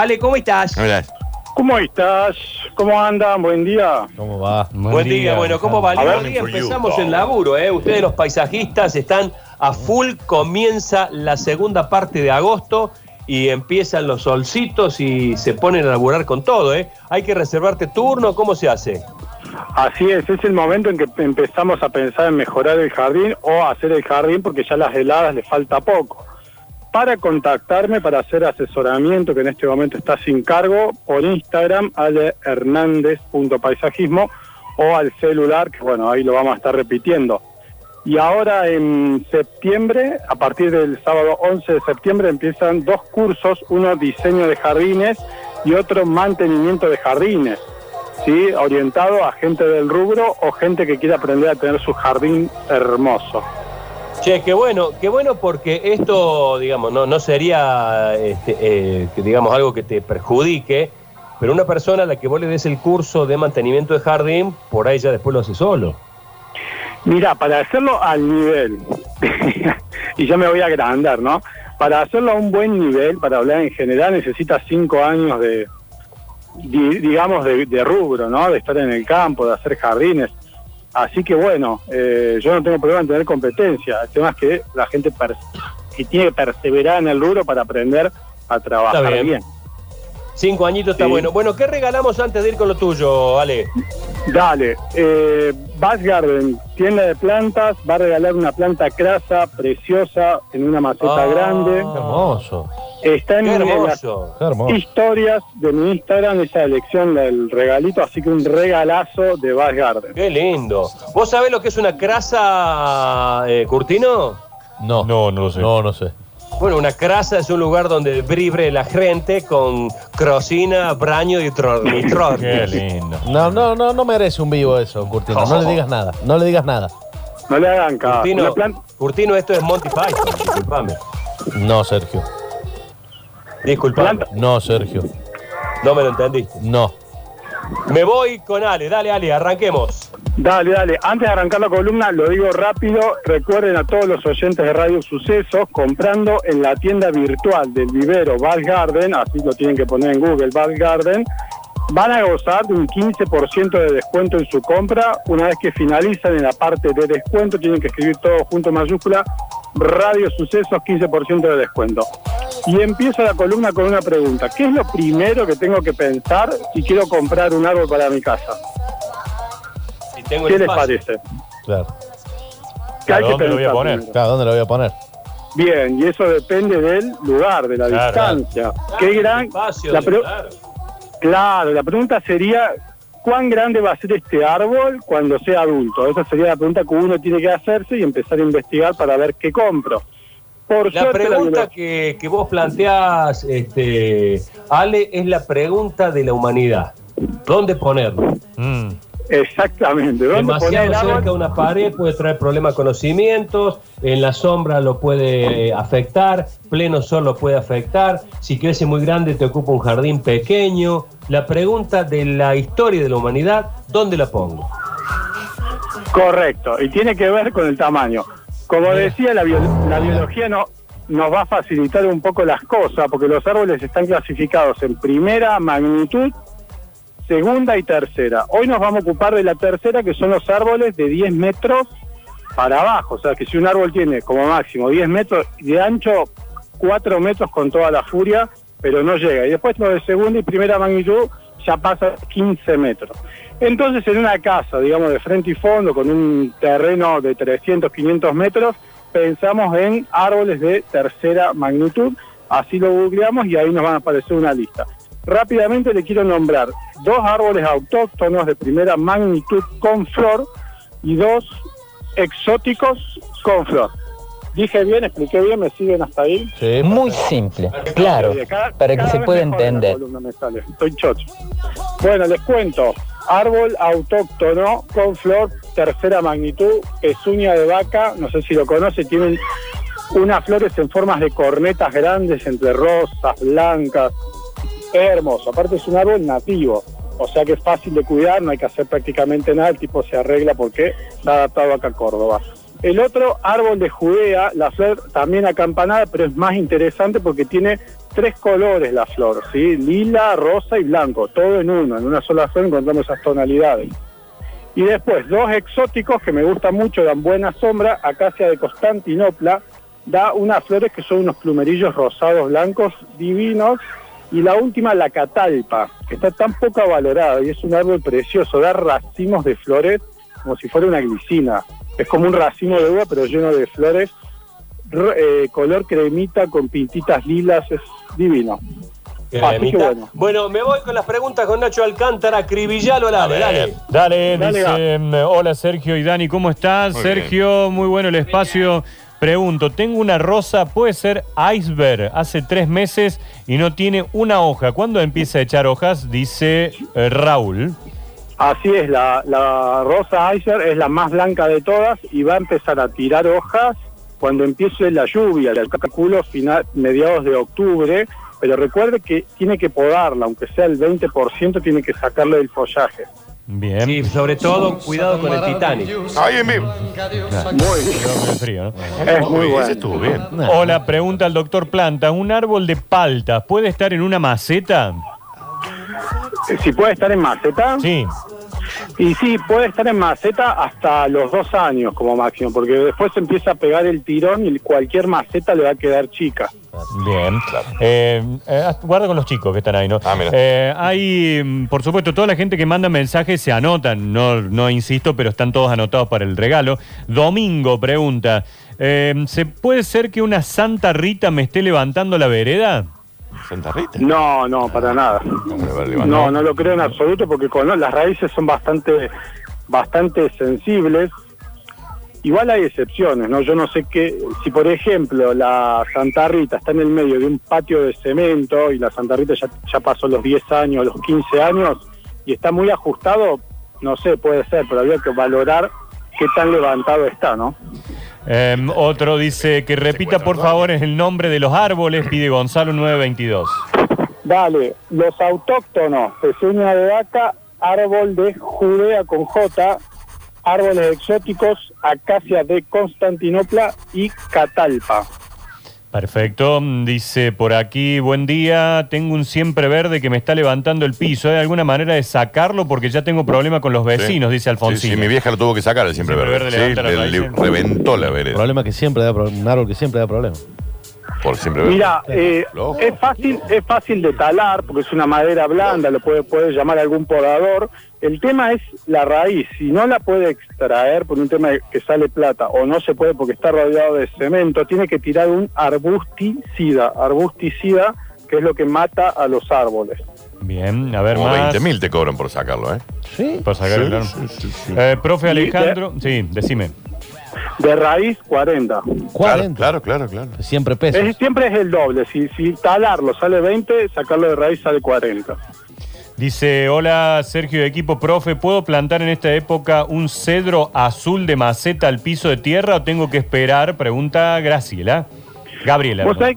Ale, ¿cómo estás? Hola. ¿Cómo estás? ¿Cómo andan? Buen día. ¿Cómo va? Buen, día, bueno, ¿cómo va? Hoy empezamos el laburo, ¿eh? Ustedes los paisajistas están a full, comienza la segunda parte de agosto y empiezan los solcitos y se ponen a laburar con todo, ¿eh? Hay que reservarte turno, ¿cómo se hace? Así es, es el momento en que empezamos a pensar en mejorar el jardín o hacer el jardín porque ya las heladas le falta poco. Para contactarme, para hacer asesoramiento, que en este momento está sin cargo, por Instagram, alehernandez.paisajismo o al celular, que bueno, ahí lo vamos a estar repitiendo. Y ahora en septiembre, a partir del sábado 11 de septiembre, empiezan dos cursos, uno diseño de jardines y otro mantenimiento de jardines, ¿sí? orientado a gente del rubro o gente que quiere aprender a tener su jardín hermoso. Che, qué bueno, qué bueno porque esto, digamos, no, no sería, este, eh, digamos, algo que te perjudique, pero una persona a la que vos le des el curso de mantenimiento de jardín, por ahí ya después lo hace solo. Mira, para hacerlo al nivel, y ya me voy a agrandar, ¿no? Para hacerlo a un buen nivel, para hablar en general, necesita cinco años de, di- digamos, de, de rubro, ¿no? De estar en el campo, de hacer jardines. Así que bueno, eh, yo no tengo problema en tener competencia. El tema es que la gente que tiene que perseverar en el rubro para aprender a trabajar bien. bien. Cinco añitos está bueno. Bueno, ¿qué regalamos antes de ir con lo tuyo, Ale? Dale, eh, Bass Garden, tienda de plantas, va a regalar una planta crasa preciosa en una maceta Ah. grande. Qué hermoso. Está en Qué las hermoso. Qué hermoso. historias de mi Instagram, esa elección del regalito, así que un regalazo de Bass Garden. Qué lindo. ¿Vos sabés lo que es una crasa, eh, Curtino? No. No, no lo sé. No, no sé. Bueno, una crasa es un lugar donde vibre la gente con crocina, braño y tronitron. Qué lindo. No, no, no, no merece un vivo eso, Curtino. No le digas nada. No le digas nada. No le hagan caso. Curtino, esto es Monty Python, disculpame. No, Sergio. Disculpame, Planta- No, Sergio. no me lo entendiste. No. Me voy con Ale, dale Ale, arranquemos. Dale, dale. Antes de arrancar la columna, lo digo rápido. Recuerden a todos los oyentes de Radio Sucesos, comprando en la tienda virtual del vivero Val Garden, así lo tienen que poner en Google, Val Garden, van a gozar de un 15% de descuento en su compra. Una vez que finalizan en la parte de descuento, tienen que escribir todo junto en mayúscula, Radio Sucesos, 15% de descuento. Y empiezo la columna con una pregunta. ¿Qué es lo primero que tengo que pensar si quiero comprar un árbol para mi casa? Tengo ¿Qué el les parece? Claro. ¿Qué hay Claro, que ¿dónde lo voy a poner? primero? Claro, ¿dónde lo voy a poner? Bien, y eso depende del lugar, de la Claro. distancia. Claro, Qué gran. espacio, la pre- claro. Claro, la pregunta sería: ¿cuán grande va a ser este árbol cuando sea adulto? Esa sería la pregunta que uno tiene que hacerse y empezar a investigar para ver qué compro. Por La suerte, pregunta que vos planteás, este, Ale, es la pregunta de la humanidad. ¿Dónde ponerlo? Mm. Exactamente. ¿Dónde poner Demasiado cerca de una pared puede traer problemas con los cimientos, en la sombra lo puede eh, afectar, pleno sol lo puede afectar, si crece muy grande te ocupa un jardín pequeño. La pregunta de la historia de la humanidad, ¿dónde la pongo? Correcto, y tiene que ver con el tamaño. Como decía, la, bio- la biología no, nos va a facilitar un poco las cosas, porque los árboles están clasificados en primera magnitud, segunda y tercera. Hoy nos vamos a ocupar de la tercera, que son los árboles de 10 metros para abajo. O sea, que si un árbol tiene como máximo 10 metros de ancho, 4 metros con toda la furia, pero no llega. Y después los de segunda y primera magnitud ya pasa 15 metros. Entonces, en una casa, digamos, de frente y fondo, con un terreno de 300, 500 metros, pensamos en árboles de tercera magnitud. Así lo googleamos y ahí nos van a aparecer una lista. Rápidamente le quiero nombrar dos árboles autóctonos de primera magnitud con flor y dos exóticos con flor. Dije bien, expliqué bien, me siguen hasta ahí. Sí. Muy simple, claro, Cada- para que se pueda entender. columna me sale, Estoy chocho. Bueno, les cuento. Árbol autóctono con flor tercera magnitud, pezuña de vaca, no sé si lo conoce, tienen unas flores en formas de cornetas grandes entre rosas, blancas. Es hermoso. Aparte es un árbol nativo, o sea que es fácil de cuidar, no hay que hacer prácticamente nada, el tipo se arregla porque está adaptado acá a Córdoba. El otro, árbol de Judea, la flor también acampanada, pero es más interesante porque tiene tres colores la flor, ¿sí? Lila, rosa y blanco, todo en uno, en una sola flor encontramos esas tonalidades. Y después, dos exóticos que me gustan mucho, dan buena sombra, acacia de Constantinopla, da unas flores que son unos plumerillos rosados blancos divinos, y la última, la catalpa, que está tan poco valorada y es un árbol precioso, da racimos de flores como si fuera una glicina. Es como un racimo de uva, pero lleno de flores, eh, color cremita con pintitas lilas, es divino. Así que bueno. Bueno, me voy con las preguntas con Nacho Alcántara, acribillalo al dale. Dale, Dale, dice, hola Sergio y Dani, ¿cómo estás? Muy Sergio, muy bueno el espacio. Pregunto, tengo una rosa, puede ser iceberg, hace tres meses y no tiene una hoja. ¿Cuándo empieza a echar hojas? Dice eh, Raúl. Así es, la, la rosa Icer es la más blanca de todas y va a empezar a tirar hojas cuando empiece la lluvia, el calculo final, mediados de octubre, pero recuerde que tiene que podarla, aunque sea el 20%, tiene que sacarle del follaje. Bien. Sí, sobre todo, cuidado con el Titanic. Ahí en vivo. Muy bien. Es muy Uy, bueno. ese estuvo bien. Hola, pregunta al doctor Planta. ¿Un árbol de palta puede estar en una maceta? Eh, Si puede estar en maceta, Sí. Y sí, puede estar en maceta hasta los dos años como máximo, porque después empieza a pegar el tirón y cualquier maceta le va a quedar chica. Bien. Eh, eh, guarda con los chicos que están ahí, ¿no? Ah, mira. Eh, hay, mm, por supuesto, toda la gente que manda mensajes se anotan, no, no insisto, pero están todos anotados para el regalo. Domingo pregunta, eh, ¿se puede ser que una Santa Rita me esté levantando la vereda? Santa Rita. No, no, para nada. Vale, vale. No, no lo creo en absoluto porque con las raíces son bastante, bastante sensibles. Igual hay excepciones, ¿no? Yo no sé qué, si por ejemplo la Santa Rita está en el medio de un patio de cemento y la Santa Rita ya, ya pasó los 10 años, los 15 años y está muy ajustado, no sé, puede ser, pero habría que valorar qué tan levantado está, ¿no? Eh, otro dice que repita por favor el nombre de los árboles, pide Gonzalo 922. Dale, los autóctonos, pezuña de vaca, árbol de Judea con J, árboles exóticos, acacia de Constantinopla y catalpa. Perfecto, dice por aquí, buen día, tengo un siempre verde que me está levantando el piso, ¿hay alguna manera de sacarlo? Porque ya tengo problema con los vecinos, Sí. dice Alfonsín. Sí, sí, mi vieja lo tuvo que sacar el siempre, Siempre verde. verde levanta Sí, le, le reventó la vereda. Problema que siempre da un árbol que siempre da problemas. Por siempre. Mira, eh, es fácil, es fácil de talar porque es una madera blanda, lo puede, puede llamar algún podador. El tema es la raíz. Si no la puede extraer por un tema que sale plata o no se puede porque está rodeado de cemento, tiene que tirar un arbusticida, arbusticida que es lo que mata a los árboles. Bien, a ver Como más. 20 mil te cobran por sacarlo, ¿eh? Sí. Por sacar, Sí, claro. sí, sí, sí. Eh, profe Alejandro, sí, decime. De raíz 40. 40. Claro, claro, claro, claro. Siempre pesos. Es- siempre es el doble. Si, si talarlo sale 20, sacarlo de raíz sale 40. Dice, hola Sergio de equipo profe, ¿puedo plantar en esta época un cedro azul de maceta al piso de tierra o tengo que esperar? Pregunta Graciela. Gabriela. Vos sabés,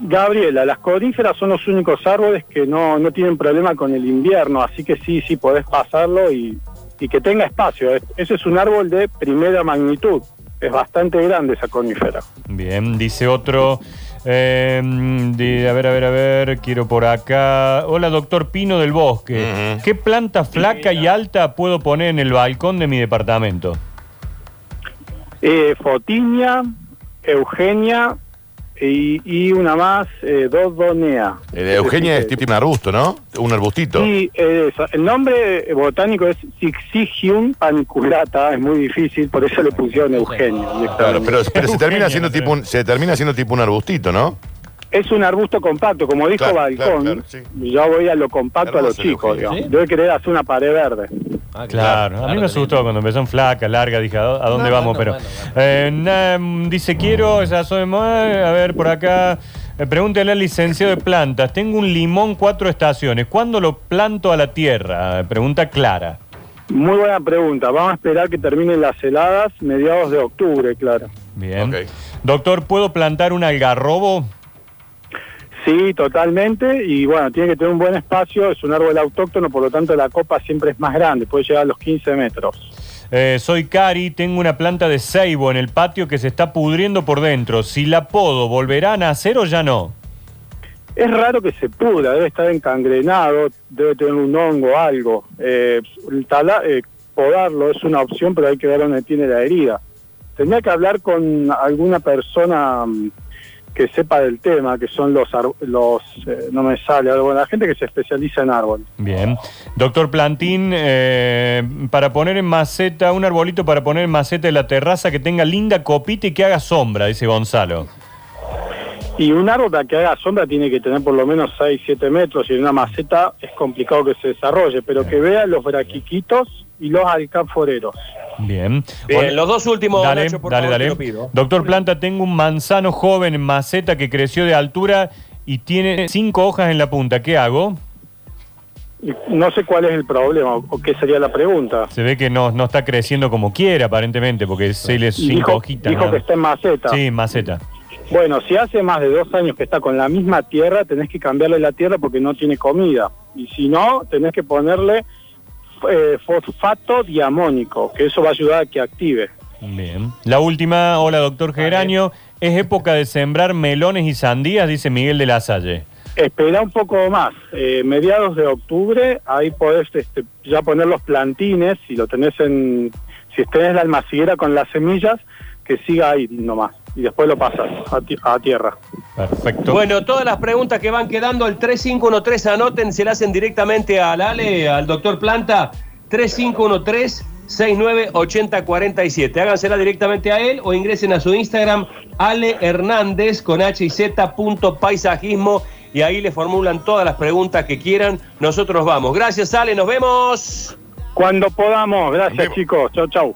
Gabriela, las coníferas son los únicos árboles que no, no tienen problema con el invierno, así que sí, sí, podés pasarlo y, y que tenga espacio. Es- Ese es un árbol de primera magnitud. Es bastante grande esa conífera. Bien, dice otro. eh, de- a ver, a ver, a ver, quiero por acá. Hola, doctor Pino del Bosque. ¿Qué planta flaca y alta puedo poner en el balcón de mi departamento? Eh, Fotinia, Eugenia y, y una más, eh, Dodonea. Eh, Eugenia es tipo un arbusto, ¿no? Un arbustito. Sí, eh, eso. el nombre botánico es Sixigium paniculata, es muy difícil, por eso le pusieron Eugenia. Claro, pero, pero se termina siendo tipo un, se termina siendo tipo un arbustito, ¿no? Es un arbusto compacto, como dijo Claro, Balcón. claro, claro, sí. Yo voy a lo compacto a lo Hermoso el chico, Eugenio. digamos. ¿Sí? Debe querer hacer una pared verde. Ah, Claro, a mí me asustó cuando empezó en flaca, larga, dije, ¿a dó- a dónde No, vamos? bueno, pero bueno, eh, na- dice, quiero, esa soy a ver, por acá, eh, pregúntale al licenciado de plantas, tengo un limón cuatro estaciones, ¿cuándo lo planto a la tierra? Eh, Pregunta clara. Muy buena pregunta. Vamos a esperar que terminen las heladas mediados de octubre, claro. Bien. Doctor, ¿puedo plantar un algarrobo? Sí, totalmente. Y bueno, tiene que tener un buen espacio. Es un árbol autóctono, por lo tanto la copa siempre es más grande. Puede llegar a los 15 metros. Eh, soy Cari, tengo una planta de ceibo en el patio que se está pudriendo por dentro. Si la podo, ¿volverá a nacer o ya no? Es raro que se pudra, debe estar encangrenado, debe tener un hongo o algo. Eh, tala- eh, podarlo es una opción, pero hay que ver dónde tiene la herida. Tendría que hablar con alguna persona mm, que sepa del tema, que son los, los eh, no me sale, algo, la gente que se especializa en árboles. Bien. Doctor Plantín, eh, para poner en maceta, un arbolito para poner en maceta de la terraza que tenga linda copita y que haga sombra, dice Gonzalo. Y un árbol para que haga sombra tiene que tener por lo menos 6, 7 metros y en una maceta es complicado que se desarrolle, pero que vea los braquiquitos y los alcanforeros. Bien. Bien, los dos últimos, Dale, Nacho, por dale, favor, te dale. lo pido. Doctor Planta, tengo un manzano joven en maceta que creció de altura y tiene cinco hojas en la punta. ¿Qué hago? No sé cuál es el problema o qué sería la pregunta. Se ve que no, no está creciendo como quiere, aparentemente, porque se le cinco dijo, hojitas. dijo nada que está en maceta. Sí, maceta. Bueno, si hace más de dos años que está con la misma tierra, tenés que cambiarle la tierra porque no tiene comida. Y si no, tenés que ponerle eh, fosfato diamónico, que eso va a ayudar a que active. Bien. La última, hola doctor Geranio. Es época de sembrar melones y sandías, dice Miguel de la Salle. Espera un poco más, eh, mediados de octubre, ahí podés este, ya poner los plantines, si lo tenés en, si tenés la almaciguera con las semillas, que siga ahí nomás, y después lo pasas a, ti- a tierra. Perfecto. Bueno, todas las preguntas que van quedando al 3513, anoten, se las hacen directamente al Ale, al doctor Planta, 3513 698047. Hágansela directamente a él o ingresen a su Instagram, Ale Hernández con H y Z punto paisajismo y ahí le formulan todas las preguntas que quieran. Nosotros vamos. Gracias, Ale, nos vemos. Cuando podamos, gracias chicos, chau chau.